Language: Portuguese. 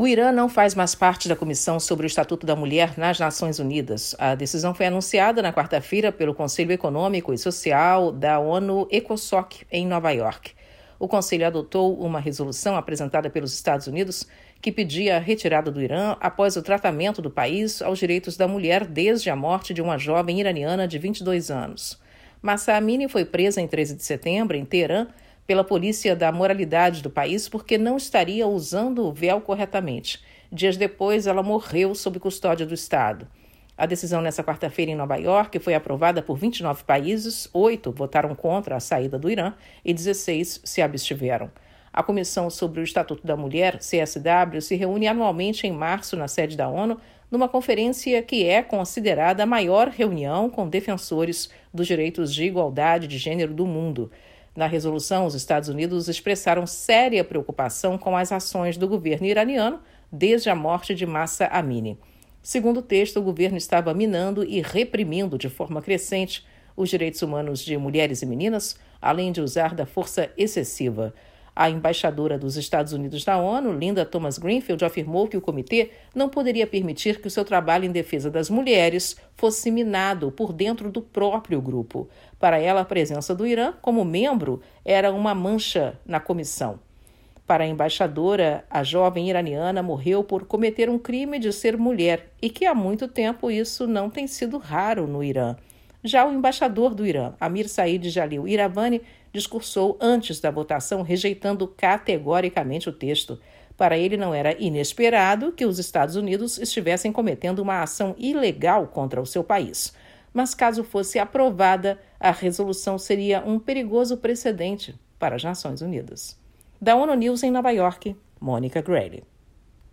O Irã não faz mais parte da Comissão sobre o Estatuto da Mulher nas Nações Unidas. A decisão foi anunciada na quarta-feira pelo Conselho Econômico e Social da ONU ECOSOC em Nova York. O Conselho adotou uma resolução apresentada pelos Estados Unidos que pedia a retirada do Irã após o tratamento do país aos direitos da mulher desde a morte de uma jovem iraniana de 22 anos. Massa Amini foi presa em 13 de setembro em Teherã pela polícia da moralidade do país porque não estaria usando o véu corretamente. Dias depois, ela morreu sob custódia do Estado. A decisão nessa quarta-feira em Nova York foi aprovada por 29 países, oito votaram contra a saída do Irã e 16 se abstiveram. A Comissão sobre o Estatuto da Mulher, CSW, se reúne anualmente em março na sede da ONU, numa conferência que é considerada a maior reunião com defensores dos direitos de igualdade de gênero do mundo. Na resolução, os Estados Unidos expressaram séria preocupação com as ações do governo iraniano desde a morte de Massa Amini. Segundo o texto, o governo estava minando e reprimindo de forma crescente os direitos humanos de mulheres e meninas, além de usar da força excessiva. A embaixadora dos Estados Unidos na ONU, Linda Thomas Greenfield, afirmou que o comitê não poderia permitir que o seu trabalho em defesa das mulheres fosse minado por dentro do próprio grupo. Para ela, a presença do Irã como membro era uma mancha na comissão. Para a embaixadora, a jovem iraniana morreu por cometer um crime de ser mulher e que há muito tempo isso não tem sido raro no Irã. Já o embaixador do Irã, Amir Said Jalil Iravani, discursou antes da votação, rejeitando categoricamente o texto. Para ele, não era inesperado que os Estados Unidos estivessem cometendo uma ação ilegal contra o seu país. Mas, caso fosse aprovada, a resolução seria um perigoso precedente para as Nações Unidas. Da ONU News em Nova York, Mônica Grayle.